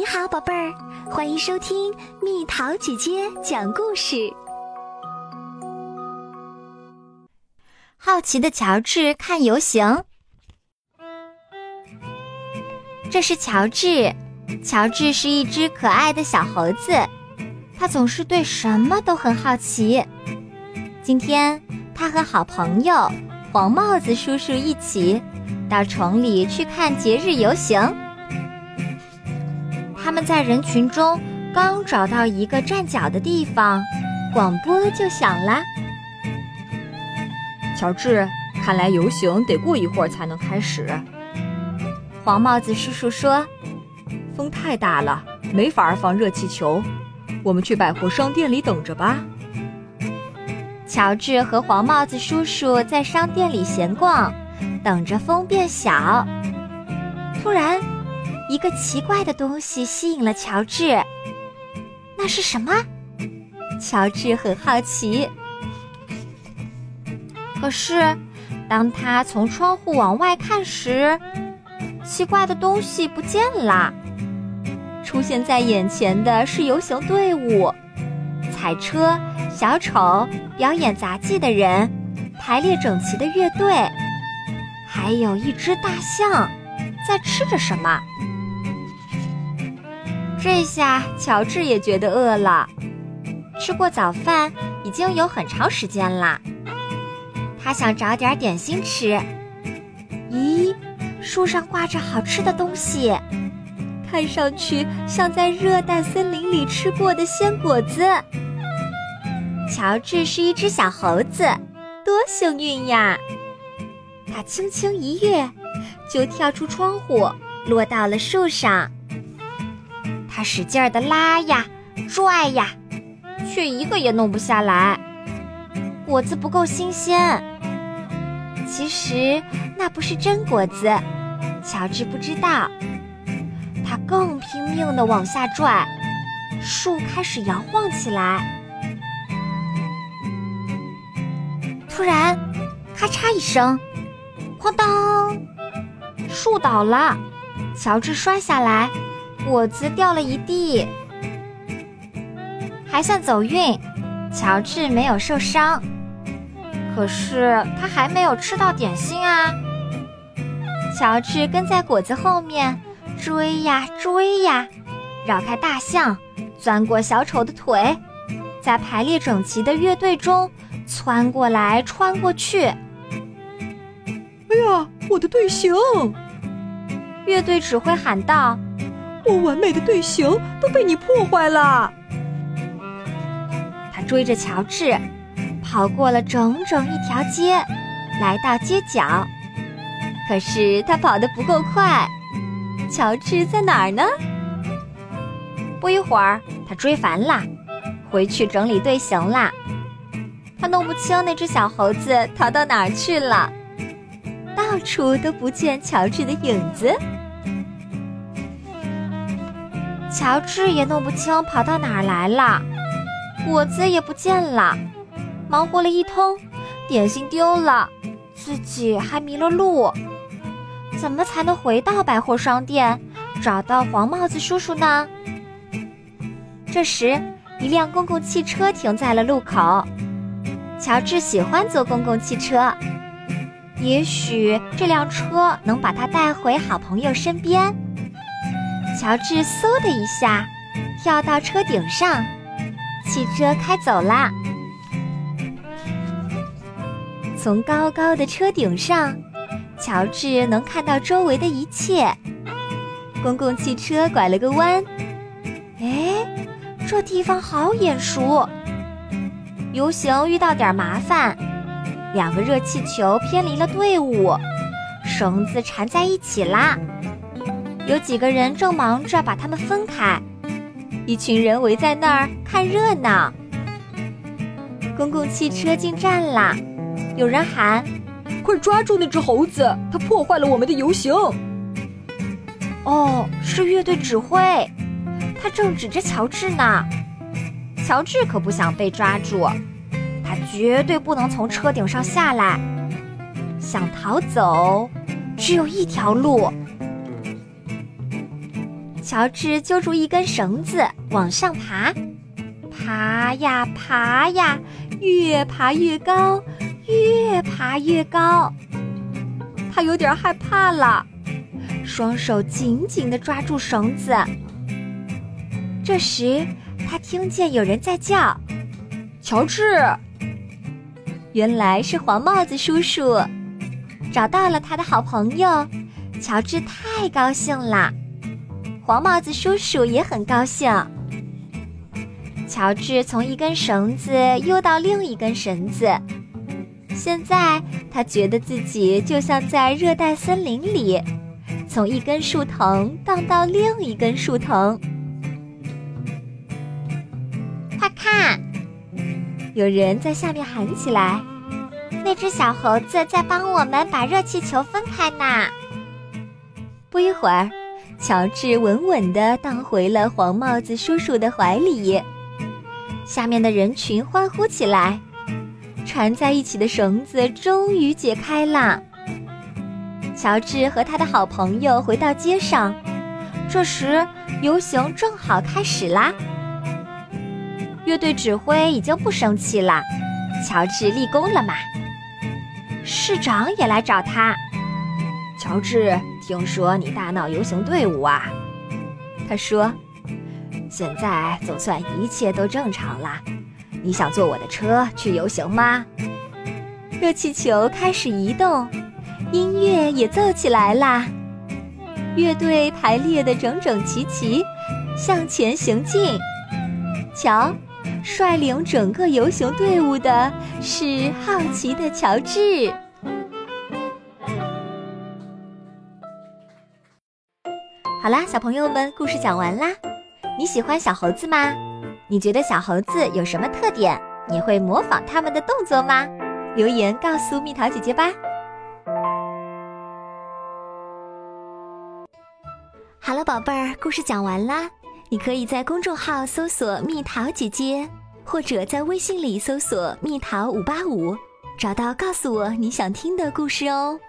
你好，宝贝儿，欢迎收听蜜桃姐姐讲故事。好奇的乔治看游行，这是乔治。乔治是一只可爱的小猴子，他总是对什么都很好奇。今天，他和好朋友黄帽子叔叔一起到城里去看节日游行。他们在人群中刚找到一个站脚的地方，广播就响了。乔治，看来游行得过一会儿才能开始。黄帽子叔叔说：“风太大了，没法放热气球。我们去百货商店里等着吧。”乔治和黄帽子叔叔在商店里闲逛，等着风变小。突然，一个奇怪的东西吸引了乔治。那是什么？乔治很好奇。可是，当他从窗户往外看时，奇怪的东西不见了。出现在眼前的是游行队伍，彩车、小丑、表演杂技的人，排列整齐的乐队，还有一只大象在吃着什么。这下乔治也觉得饿了。吃过早饭已经有很长时间啦，他想找点点心吃。咦，树上挂着好吃的东西，看上去像在热带森林里吃过的鲜果子。乔治是一只小猴子，多幸运呀！他轻轻一跃，就跳出窗户，落到了树上。他使劲儿的拉呀，拽呀，却一个也弄不下来。果子不够新鲜。其实那不是真果子，乔治不知道。他更拼命的往下拽，树开始摇晃起来。突然，咔嚓一声，哐当，树倒了，乔治摔下来。果子掉了一地，还算走运，乔治没有受伤。可是他还没有吃到点心啊！乔治跟在果子后面追呀追呀，绕开大象，钻过小丑的腿，在排列整齐的乐队中窜过来穿过去。哎呀，我的队形！乐队指挥喊道。我完美的队形都被你破坏了。他追着乔治，跑过了整整一条街，来到街角。可是他跑得不够快。乔治在哪儿呢？不一会儿，他追烦了，回去整理队形啦。他弄不清那只小猴子逃到哪儿去了，到处都不见乔治的影子。乔治也弄不清跑到哪儿来了，果子也不见了，忙活了一通，点心丢了，自己还迷了路，怎么才能回到百货商店，找到黄帽子叔叔呢？这时，一辆公共汽车停在了路口。乔治喜欢坐公共汽车，也许这辆车能把他带回好朋友身边。乔治嗖的一下跳到车顶上，汽车开走啦。从高高的车顶上，乔治能看到周围的一切。公共汽车拐了个弯，哎，这地方好眼熟。游行遇到点麻烦，两个热气球偏离了队伍，绳子缠在一起啦。有几个人正忙着把他们分开，一群人围在那儿看热闹。公共汽车进站了，有人喊：“快抓住那只猴子，它破坏了我们的游行！”哦，是乐队指挥，他正指着乔治呢。乔治可不想被抓住，他绝对不能从车顶上下来。想逃走，只有一条路。乔治揪住一根绳子往上爬，爬呀爬呀，越爬越高，越爬越高。他有点害怕了，双手紧紧地抓住绳子。这时，他听见有人在叫：“乔治！”原来是黄帽子叔叔，找到了他的好朋友。乔治太高兴了，黄帽子叔叔也很高兴。乔治从一根绳子又到另一根绳子，现在他觉得自己就像在热带森林里，从一根树藤荡到另一根树藤。快看，有人在下面喊起来：“那只小猴子在帮我们把热气球分开呢。”不一会儿，乔治稳稳地荡回了黄帽子叔叔的怀里。下面的人群欢呼起来，缠在一起的绳子终于解开了。乔治和他的好朋友回到街上，这时游行正好开始啦。乐队指挥已经不生气了，乔治立功了嘛。市长也来找他，乔治。听说你大闹游行队伍啊？他说：“现在总算一切都正常了。你想坐我的车去游行吗？”热气球开始移动，音乐也奏起来啦。乐队排列的整整齐齐，向前行进。瞧，率领整个游行队伍的是好奇的乔治。好啦，小朋友们，故事讲完啦。你喜欢小猴子吗？你觉得小猴子有什么特点？你会模仿他们的动作吗？留言告诉蜜桃姐姐吧。好了，宝贝儿，故事讲完啦。你可以在公众号搜索“蜜桃姐姐”，或者在微信里搜索“蜜桃五八五”，找到告诉我你想听的故事哦。